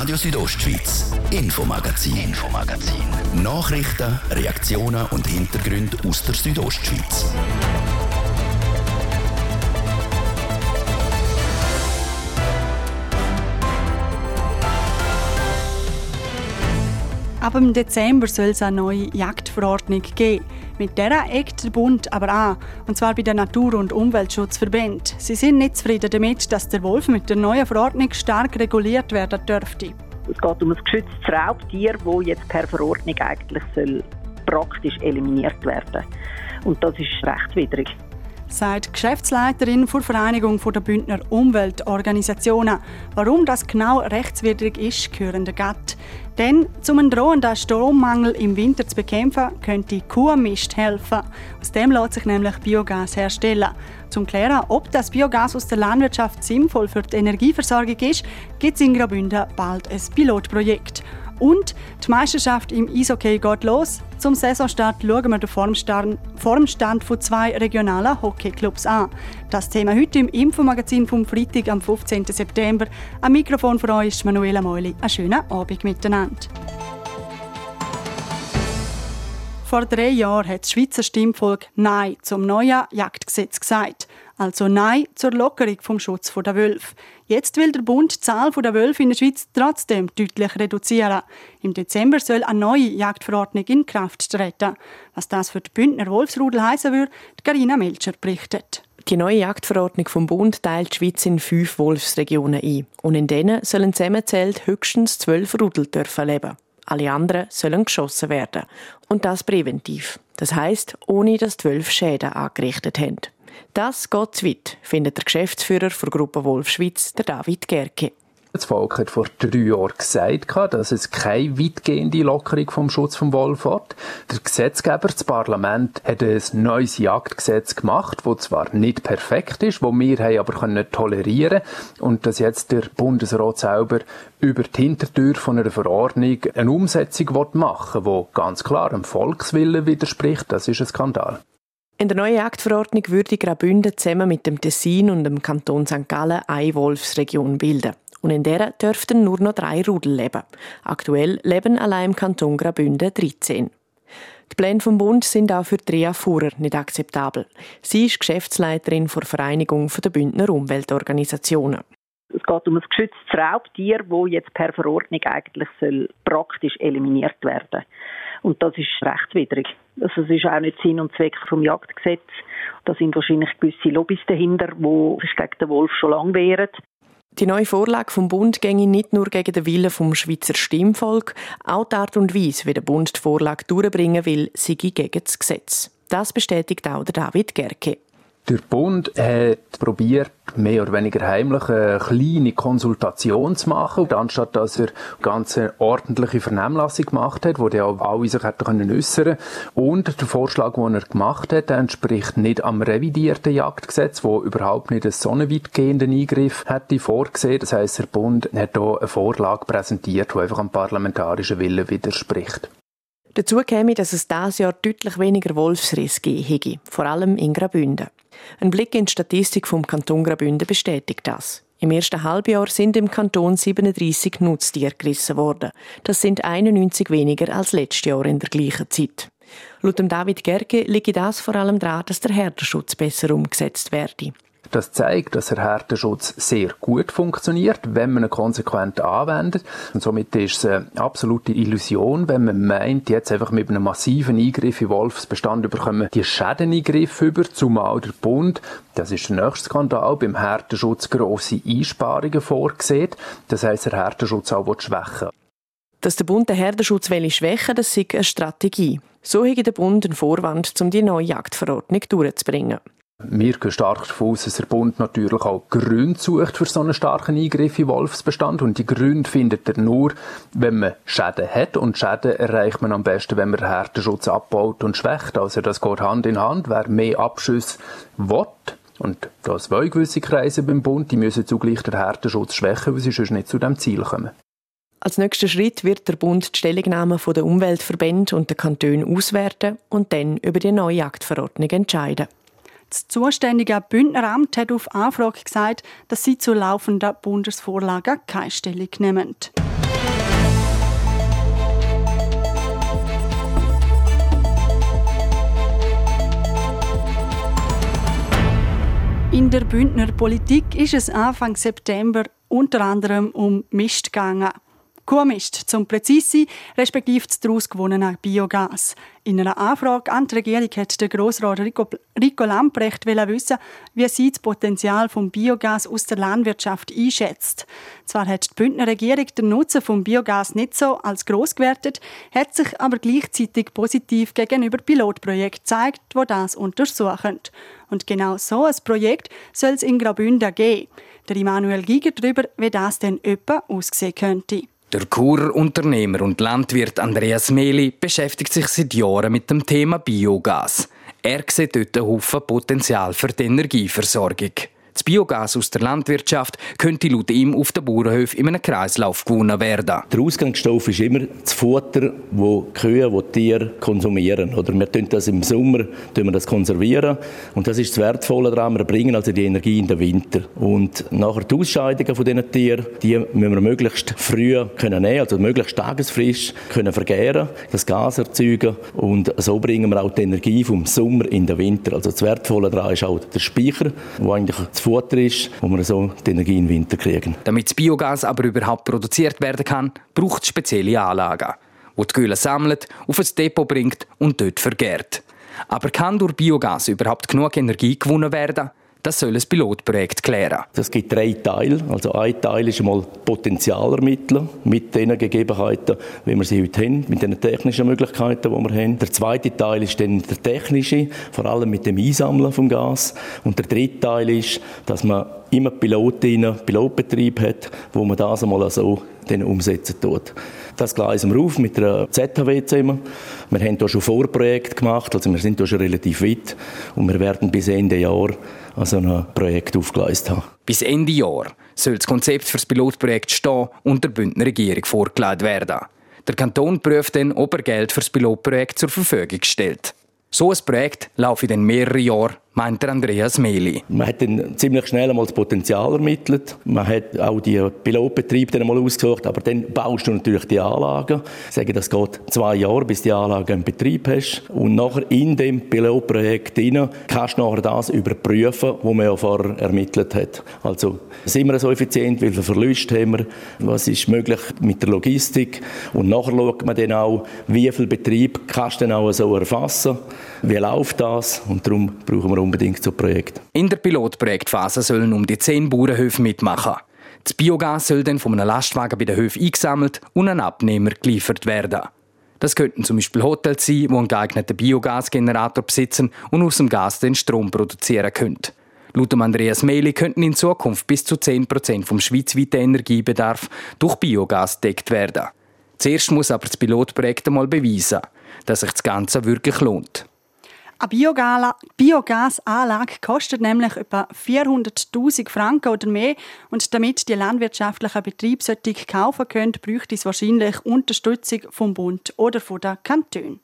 Radio Südostschweiz, Infomagazin, Infomagazin. Nachrichten, Reaktionen und Hintergründe aus der Südostschweiz. Ab im Dezember soll es eine neue Jagdverordnung geben. Mit der eckt der Bund aber an, und zwar bei den Natur- und Umweltschutzverbänden. Sie sind nicht zufrieden damit, dass der Wolf mit der neuen Verordnung stark reguliert werden dürfte. Es geht um ein geschütztes Raubtier, das jetzt per Verordnung eigentlich soll praktisch eliminiert werden Und das ist rechtswidrig sagt Geschäftsleiterin der Vereinigung der Bündner Umweltorganisationen. Warum das genau rechtswidrig ist, hören der Gatt. Denn um einen drohenden Strommangel im Winter zu bekämpfen, könnte Kuhmist helfen. Aus dem lässt sich nämlich Biogas herstellen. Zum klären, ob das Biogas aus der Landwirtschaft sinnvoll für die Energieversorgung ist, gibt es in Graubünden bald ein Pilotprojekt. Und die Meisterschaft im Eishockey geht los. Zum Saisonstart schauen wir den Formstand, Formstand von zwei regionalen Hockeyclubs an. Das Thema heute im Infomagazin vom Freitag am 15. September. Am Mikrofon für euch ist Manuela Meuli. Einen schönen Abend miteinander. Vor drei Jahren hat das Schweizer Stimmvolk Nein zum neuen Jagdgesetz gesagt. Also Nein zur Lockerung vom Schutz der Wölfe. Jetzt will der Bund die Zahl der Wölfe in der Schweiz trotzdem deutlich reduzieren. Im Dezember soll eine neue Jagdverordnung in Kraft treten. Was das für die Bündner Wolfsrudel heißen würde, Carina Melcher berichtet. Die neue Jagdverordnung vom Bund teilt die Schweiz in fünf Wolfsregionen ein. Und in denen sollen zusammenzählt höchstens zwölf Rudel dürfen leben. Alle anderen sollen geschossen werden. Und das präventiv. Das heißt, ohne dass zwölf Schäden angerichtet haben. Das geht zu weit, findet der Geschäftsführer der Gruppe Wolf Schweiz, der David Gerke. Das Volk hat vor drei Jahren gesagt, dass es keine weitgehende Lockerung vom Schutz vom Wolf hat. Der Gesetzgeber, das Parlament, hat ein neues Jagdgesetz gemacht, das zwar nicht perfekt ist, das wir aber können tolerieren und dass jetzt der Bundesrat selber über die Hintertür von einer Verordnung eine Umsetzung machen will, die ganz klar dem Volkswillen widerspricht. Das ist ein Skandal. In der neuen Jagdverordnung würde Graubünden zusammen mit dem Tessin und dem Kanton St. Gallen eine Wolfsregion bilden. Und in der dürften nur noch drei Rudel leben. Aktuell leben allein im Kanton Graubünden 13. Die Pläne vom Bund sind auch für Trea Fuhrer nicht akzeptabel. Sie ist Geschäftsleiterin der Vereinigung der Bündner Umweltorganisationen. Es geht um ein geschütztes Raubtier, das jetzt per Verordnung eigentlich soll praktisch eliminiert werden Und das ist rechtswidrig. Also es ist auch nicht Sinn und Zweck vom Jagdgesetz. Da sind wahrscheinlich gewisse Lobbys dahinter, die gegen den Wolf schon lange wehren. Die neue Vorlage vom Bund ginge nicht nur gegen den Willen vom Schweizer Stimmvolk, auch die Art und Weise, wie der Bund die Vorlage durchbringen will, sei gegen das Gesetz. Das bestätigt auch David Gerke. Der Bund hat probiert, mehr oder weniger heimlich eine kleine Konsultation zu machen, anstatt dass er ganz eine ordentliche Vernehmlassung gemacht hat, wo die auch alle sich hätten können äußern Und der Vorschlag, den er gemacht hat, entspricht nicht am revidierten Jagdgesetz, wo überhaupt nicht einen so weitgehenden Eingriff hätte vorgesehen. Das heißt, der Bund hat hier eine Vorlage präsentiert, die einfach am parlamentarischen Willen widerspricht. Dazu käme, dass es dieses Jahr deutlich weniger Wolfsriss geben vor allem in Graubünden. Ein Blick in die Statistik vom Kanton Graubünden bestätigt das. Im ersten Halbjahr sind im Kanton 37 Nutztiere gerissen worden. Das sind 91 weniger als letztes Jahr in der gleichen Zeit. Laut David Gerke liegt das vor allem daran, dass der Herdenschutz besser umgesetzt werde. Das zeigt, dass der Härteschutz sehr gut funktioniert, wenn man ihn konsequent anwendet. Und somit ist es eine absolute Illusion, wenn man meint, jetzt einfach mit einem massiven Eingriff in Wolfsbestand überkommen die Schädeneingriff über, zumal der Bund, das ist der nächste Skandal, beim Härteschutz grosse Einsparungen vorgesehen. Das heisst, der Härteschutz auch schwächen dass der Bund den Herdenschutz will, das ist eine Strategie. So hat der Bund einen Vorwand, um die neue Jagdverordnung durchzubringen. Wir gehen stark davon aus, dass der Bund natürlich auch Gründe sucht für so einen starken Eingriff in Wolfsbestand. Und die Gründe findet er nur, wenn man Schäden hat. Und Schäden erreicht man am besten, wenn man den Härtenschutz abbaut und schwächt. Also das geht Hand in Hand. Wer mehr Abschüsse will, und da zwei gewisse Kreise beim Bund, die müssen zugleich den Härtenschutz schwächen, weil sie sonst nicht zu dem Ziel kommen. Als nächster Schritt wird der Bund die Stellungnahme der Umweltverbände und der Kantone auswerten und dann über die neue Jagdverordnung entscheiden. Das zuständige Bündneramt hat auf Anfrage gesagt, dass sie zu laufenden Bundesvorlagen keine Stellung nehmen. In der Bündner Politik ist es Anfang September unter anderem um Mist gegangen. Kuhmist, zum präzise respektive das daraus gewonnene Biogas. In einer Anfrage an die Regierung hat der Grossrat Rico, Rico Lamprecht wissen, wie sie das Potenzial vom Biogas aus der Landwirtschaft einschätzt. Zwar hat die Bündner Regierung den Nutzen vom Biogas nicht so als gross gewertet, hat sich aber gleichzeitig positiv gegenüber Pilotprojekten gezeigt, die das untersuchen. Und genau so ein Projekt soll es in Graubünden geben. Der Immanuel Giger darüber, wie das denn etwa aussehen könnte. Der Churer und Landwirt Andreas Meli beschäftigt sich seit Jahren mit dem Thema Biogas. Er sieht dort einen Haufen Potenzial für die Energieversorgung. Das Biogas aus der Landwirtschaft könnte laut ihm auf den Bauernhöfen in einem Kreislauf gewonnen werden. Der Ausgangsstoff ist immer das Futter, das die Kühe, die Tiere konsumieren. Oder wir tun das im Sommer das konservieren. Und das ist das Wertvolle daran. Wir bringen also die Energie in den Winter. Und nachher die Ausscheidungen von diesen Tieren, die müssen wir möglichst früh können nehmen, also möglichst tagesfrisch können vergären, das Gas erzeugen. Und so bringen wir auch die Energie vom Sommer in den Winter. Also das Wertvolle daran ist auch der Speicher, wo eigentlich das Futter ist, wo wir so die Energie im Winter kriegen. Damit das Biogas aber überhaupt produziert werden kann, braucht es spezielle Anlagen, die die Gülle sammelt, auf ein Depot bringt und dort vergärt. Aber kann durch Biogas überhaupt genug Energie gewonnen werden? Das soll ein Pilotprojekt klären. Es gibt drei Teile. Also ein Teil ist einmal Potenzial ermitteln mit den Gegebenheiten, wie wir sie heute haben, mit den technischen Möglichkeiten, die wir haben. Der zweite Teil ist dann der technische, vor allem mit dem Einsammeln vom Gas. Und der dritte Teil ist, dass man immer Pilotinnen, Pilotbetrieb hat, wo man das einmal so dann umsetzen tut. Das gleisen wir auf mit der ZHW zusammen. Wir haben hier schon Vorprojekte gemacht, also wir sind hier schon relativ weit und wir werden bis Ende Jahr also ein Projekt aufgeleistet haben. Bis Ende Jahr soll das Konzept für das Pilotprojekt stehen und der Bündner Regierung vorgelegt werden. Der Kanton prüft dann, ob er Geld für das Pilotprojekt zur Verfügung stellt. So ein Projekt laufe dann mehrere Jahre meint Andreas Meli. Man hat dann ziemlich schnell einmal das Potenzial ermittelt. Man hat auch die Pilotbetriebe dann einmal ausgesucht, aber dann baust du natürlich die Anlagen. Ich sage, das geht zwei Jahre, bis die Anlage in Betrieb hast. Und nachher in dem Pilotprojekt hinein kannst du nachher das überprüfen, was man ja vorher ermittelt hat. Also sind wir so effizient, wie viel Verluste haben wir, was ist möglich mit der Logistik und nachher schaut man dann auch, wie viel Betrieb kannst du dann auch so erfassen, wie läuft das und darum brauchen wir unbedingt so Projekt. In der Pilotprojektphase sollen um die zehn Bauernhöfe mitmachen. Das Biogas soll dann von einem Lastwagen bei den Höfen eingesammelt und an Abnehmer geliefert werden. Das könnten zum Beispiel Hotels sein, die einen geeigneten Biogasgenerator besitzen und aus dem Gas den Strom produzieren können. Laut Andreas Meli könnten in Zukunft bis zu 10% vom schweizweiten Energiebedarf durch Biogas gedeckt werden. Zuerst muss aber das Pilotprojekt einmal beweisen, dass sich das Ganze wirklich lohnt. Eine Biogasanlage kostet nämlich etwa 400.000 Franken oder mehr und damit die landwirtschaftlichen Betriebe kaufen können, bräuchte es wahrscheinlich Unterstützung vom Bund oder von den Kantonen.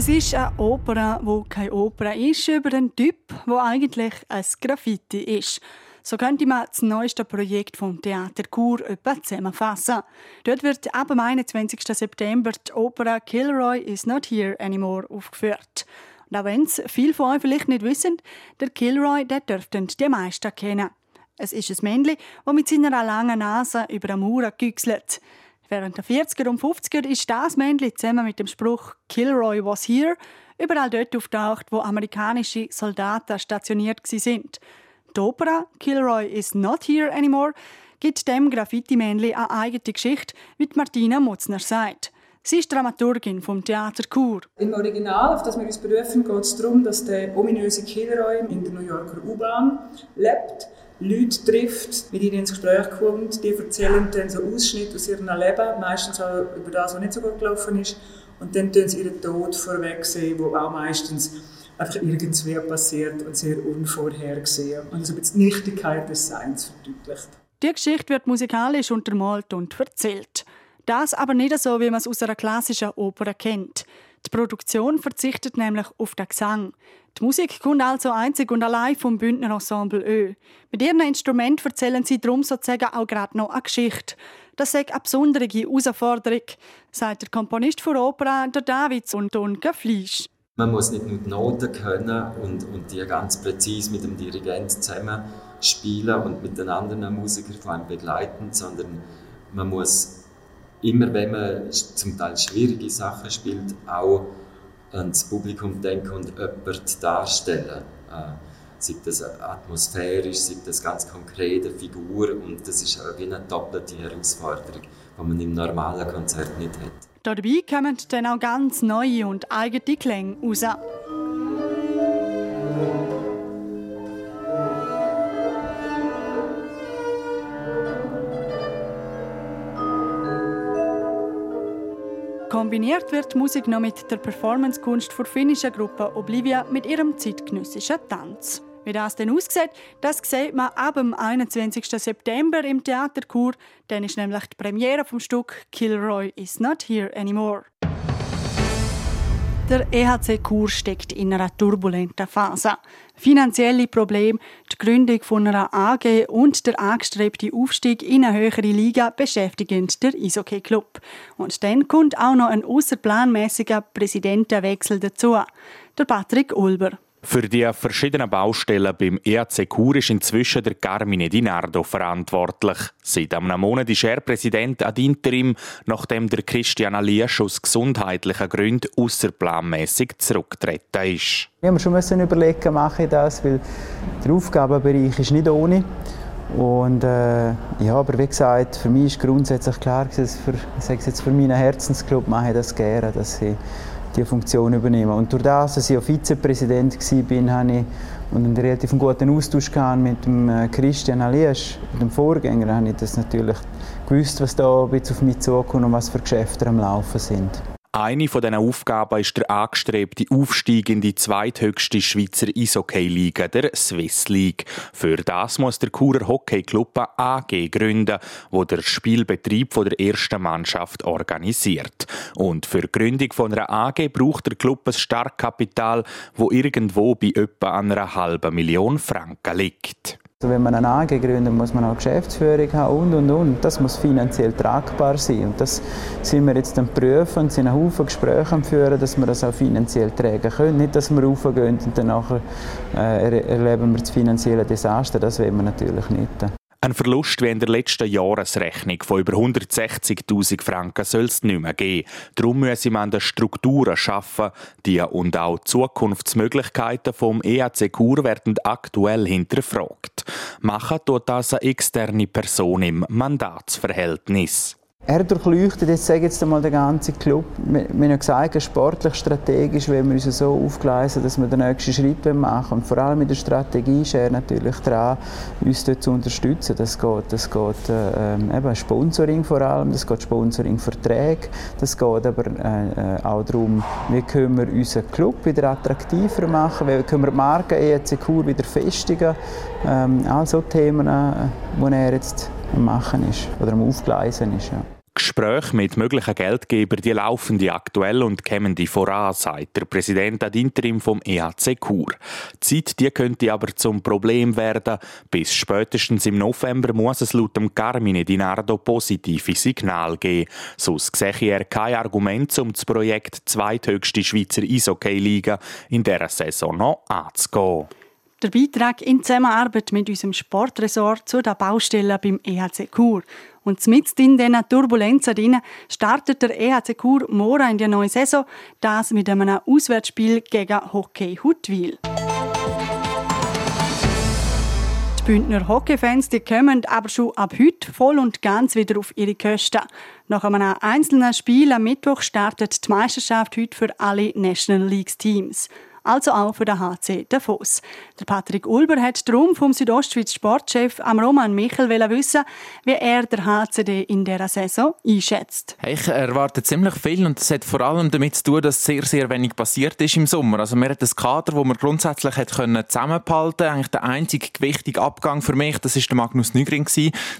Es ist eine Oper, wo keine Oper ist, über einen Typ, wo eigentlich ein Graffiti ist. So könnte man das neueste Projekt vom Theater Chur etwa zusammenfassen. Dort wird ab dem 21. September die Oper Kilroy is not here anymore aufgeführt. Und auch wenn es viele von euch vielleicht nicht wissen, der Kilroy, der dürften die meisten kennen. Es ist ein Männchen, das mit seiner langen Nase über eine Mauer güchselt. Während der 40er und 50er ist das Männchen zusammen mit dem Spruch Kilroy was here überall dort auftaucht, wo amerikanische Soldaten stationiert sind. Die Opera Kilroy is not here anymore gibt dem Graffiti-Männchen eine eigene Geschichte, wie Martina Mutzner sagt. Sie ist Dramaturgin vom Theater Chur. Im Original, auf das wir uns berufen, geht es darum, dass der ominöse Kilroy in der New Yorker U-Bahn lebt, Leute trifft, mit ihnen ins Gespräch kommt, die erzählen dann so Ausschnitte aus ihrem Leben, meistens auch über das, was nicht so gut gelaufen ist, und dann tun sie ihren Tod vorwegsehen, wo auch meistens einfach irgendwie passiert und sehr unvorhergesehen und so die Nichtigkeit des Seins verdeutlicht. Die Geschichte wird musikalisch untermalt und erzählt. Das aber nicht so, wie man es aus einer klassischen Oper kennt. Die Produktion verzichtet nämlich auf den Gesang. Die Musik kommt also einzig und allein vom Bündner Ensemble Ö. Mit ihrem Instrument erzählen sie darum sozusagen auch gerade noch eine Geschichte. Das ist eine besondere Herausforderung, sagt der Komponist für Opera, der Davids und Donke Fleisch. Man muss nicht nur die Noten können und, und die ganz präzise mit dem Dirigent zusammen spielen und mit den anderen Musikern vor allem begleiten, sondern man muss immer, wenn man zum Teil schwierige Sachen spielt, auch ans Publikum denken und jemanden darstellen. Äh, sei das atmosphärisch, sei das ganz konkrete Figur und das ist wie eine doppelte Herausforderung, die man im normalen Konzert nicht hat. Dabei kommen dann auch ganz neue und eigene Klänge raus. Kombiniert wird die Musik noch mit der Performancekunst der finnischen Gruppe Oblivia mit ihrem zeitgenössischen Tanz. Wie das denn aussieht, das sieht man ab dem 21. September im Theater Chur. Dann ist nämlich die Premiere vom Stück Kilroy is not here anymore. Der EHC Chur steckt in einer turbulenten Phase. Finanzielle Probleme, die Gründung von einer AG und der angestrebte Aufstieg in eine höhere Liga beschäftigen der Eishockey Club. Und dann kommt auch noch ein außerplanmäßiger Präsidentenwechsel dazu. Der Patrick Ulber. Für die verschiedenen Baustellen beim EAC Chur ist inzwischen der Carmine Di Nardo verantwortlich. Seit einem Monat ist er Präsident ad interim, nachdem der Christian Aliesch aus gesundheitlichen Gründen außerplanmäßig zurückgetreten ist. Wir haben schon überlegen, mache ich das, weil der Aufgabenbereich ist nicht ohne. Und äh, ja, aber wie gesagt, für mich ist grundsätzlich klar, dass für, ich sage jetzt für meinen Herzensclub mache ich das gerne, dass ich die Funktion übernehmen. Und durch das, dass ich auch Vizepräsident war, habe ich und einen relativ guten Austausch mit dem äh, Christian Aliesch, dem Vorgänger, habe ich das natürlich gewusst, was da auf mich zukommt und was für Geschäfte am Laufen sind. Eine von diesen Aufgaben ist der angestrebte Aufstieg in die zweithöchste Schweizer Eishockey-Liga, der Swiss League. Für das muss der Churer Hockey Club AG gründen, wo der Spielbetrieb von der ersten Mannschaft organisiert. Und für die Gründung von einer AG braucht der Club ein Startkapital, wo irgendwo bei etwa einer halben Million Franken liegt. Wenn man eine AG gründet, muss man auch Geschäftsführung haben und und und. Das muss finanziell tragbar sein. Und das sind wir jetzt am prüfen und sind einen Haufen Gespräche am führen, dass wir das auch finanziell tragen können. Nicht, dass wir raufgehen und dann äh, erleben wir das finanzielle Desaster. Das wollen wir natürlich nicht. Ein Verlust wie in der letzten Jahresrechnung von über 160.000 Franken soll es nicht mehr geben. Darum müssen wir an den Strukturen schaffen. Die und auch die Zukunftsmöglichkeiten vom EAC Kur werden aktuell hinterfragt. Machen tut das eine externe Person im Mandatsverhältnis. Er durchleuchtet jetzt, sage jetzt einmal, den ganzen Club. Wir, wir haben gesagt, sportlich, strategisch wenn wir uns so aufgleisen, dass wir den nächsten Schritt machen Und vor allem mit der Strategie ist er natürlich dran, uns dort zu unterstützen. Das geht, das geht äh, eben Sponsoring vor allem, das geht Sponsoring-Verträge, das geht aber äh, äh, auch darum, wie können wir unseren Club wieder attraktiver machen, wie können wir die Marke Kur wieder festigen. Ähm, also Themen, äh, die er jetzt am Machen ist oder am Aufgleisen ist. Ja. Gespräche mit möglichen Geldgebern die laufen die aktuell und kämen die voran, sagt der Präsident ad interim vom EHC Chur. Die Zeit die könnte aber zum Problem werden. Bis spätestens im November muss es laut dem Carmine Dinardo positive Signal geben. Sonst sehe er kein Argument, um das Projekt zweithöchste Schweizer Eishockey-Liga in dieser Saison noch anzugehen. Der Beitrag in Zusammenarbeit mit unserem Sportresort zu den Baustellen beim EHC Chur. Und mit in diesen Turbulenzen drin startet der EHC Chur morgen in die neue Saison, das mit einem Auswärtsspiel gegen Hockey Huttwil. Die Bündner Hockeyfans die kommen aber schon ab heute voll und ganz wieder auf ihre Kosten. Nach einem einzelnen Spiel am Mittwoch startet die Meisterschaft heute für alle National League Teams. Also auch für den HC Davos. Der Patrick Ulber hat darum vom Südostschweiz Sportchef am Roman Michel wissen, wie er der HCD in dieser Saison einschätzt. Ich erwarte ziemlich viel und das hat vor allem damit zu tun, dass sehr, sehr wenig passiert ist im Sommer. Also wir hatten ein Kader, wo man grundsätzlich hat können zusammenhalten Eigentlich der einzige gewichtige Abgang für mich, das ist der Magnus Nygren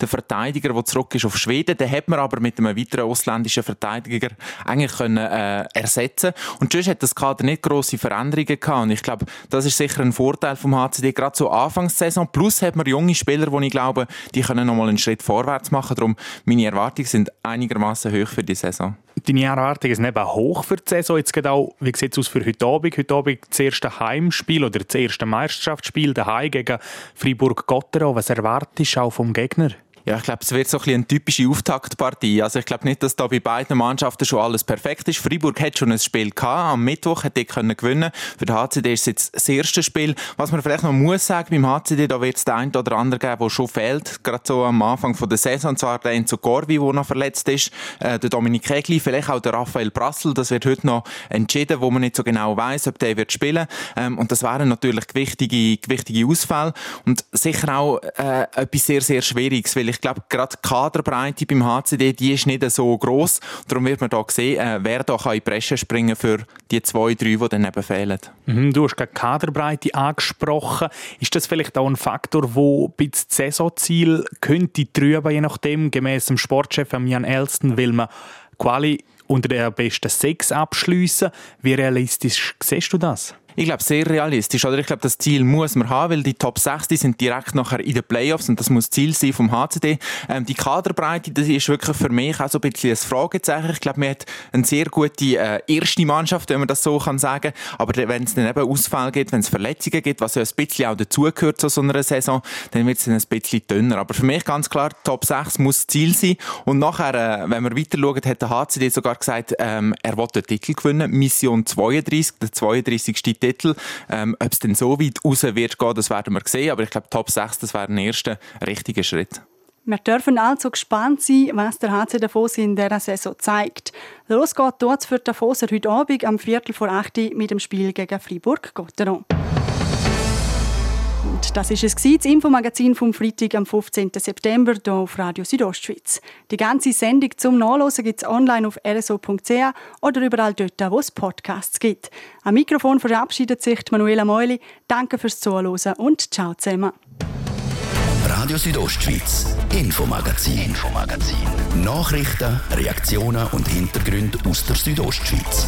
der Verteidiger, der zurück ist auf Schweden. Den hat man aber mit einem weiteren ausländischen Verteidiger eigentlich können, äh, ersetzen Und sonst hat das Kader nicht grosse Veränderungen gehabt. Und ich glaube, das ist sicher ein Vorteil vom HCD, gerade zur Anfangssaison. Plus hat man junge Spieler, die ich glaube, die können noch mal einen Schritt vorwärts machen. Darum meine Erwartungen sind einigermaßen hoch für die Saison. Deine Erwartungen sind eben hoch für die Saison. Jetzt geht wie sieht es aus für heute Abend? Heute Abend das erste Heimspiel oder das erste Meisterschaftsspiel daheim gegen Fribourg-Gotteron. Was erwartest du auch vom Gegner? Ja, ich glaube, es wird so ein eine typische Auftaktpartie. Also ich glaube nicht, dass da bei beiden Mannschaften schon alles perfekt ist. Freiburg hat schon ein Spiel gehabt. Am Mittwoch hat die können gewinnen. Für den HCD ist es jetzt das erste Spiel. Was man vielleicht noch muss sagen, beim HCD, da wird es den einen oder anderen geben, der schon fehlt. Gerade so am Anfang der Saison. Und zwar der Enzo Corvi, der noch verletzt ist. Äh, der Dominik Egli, vielleicht auch der Raphael Brassel. Das wird heute noch entschieden, wo man nicht so genau weiß, ob der wird spielen. Ähm, und das wären natürlich gewichtige, gewichtige Ausfälle. Und sicher auch äh, etwas sehr, sehr Schwieriges, weil ich ich glaube, gerade die Kaderbreite beim HCD, die ist nicht so groß. Darum wird man da sehen, äh, wer da kann in die Bresche springen für die zwei, drei, die dann eben fehlen. Mhm, du hast gerade Kaderbreite angesprochen. Ist das vielleicht auch ein Faktor, wo bei das Saisonziel könnte trüben, je nachdem, gemäß dem Sportchef Jan Elston, will man Quali unter der besten sechs abschließen. Wie realistisch siehst du das? Ich glaube, sehr realistisch. Oder ich glaube, das Ziel muss man haben, weil die Top 6 die sind direkt nachher in den Playoffs und das muss Ziel sein vom HCD. Ähm, die Kaderbreite, das ist wirklich für mich auch so ein bisschen ein Fragezeichen. Ich glaube, man hat eine sehr gute äh, erste Mannschaft, wenn man das so kann sagen. Aber wenn es dann eben Ausfall gibt, wenn es Verletzungen gibt, was ja ein bisschen auch dazugehört zu so einer Saison, dann wird es dann ein bisschen dünner. Aber für mich ganz klar, Top 6 muss Ziel sein. Und nachher, äh, wenn wir weiter schauen, hat der HCD sogar gesagt, ähm, er will den Titel gewinnen. Mission 32, der 32. Titel Titel. Ähm, Ob es denn so weit raus wird gehen, das werden wir sehen. Aber ich glaube, Top 6, das wäre ein erster richtiger Schritt. Wir dürfen also gespannt sein, was der HC Davos in dieser Saison zeigt. Los geht dort für Davoser heute Abend am Viertel vor 8 Uhr mit dem Spiel gegen Fribourg-Gotteron. Und das ist es das Infomagazin vom Freitag am 15. September hier auf Radio Südostschweiz. Die ganze Sendung zum Nachlesen gibt es online auf rso.ch oder überall dort, wo es Podcasts gibt. Am Mikrofon verabschiedet sich Manuela Meuli. Danke fürs Zuhören und ciao zusammen. Radio Südostschweiz, Infomagazin, Infomagazin. Nachrichten, Reaktionen und Hintergründe aus der Südostschweiz.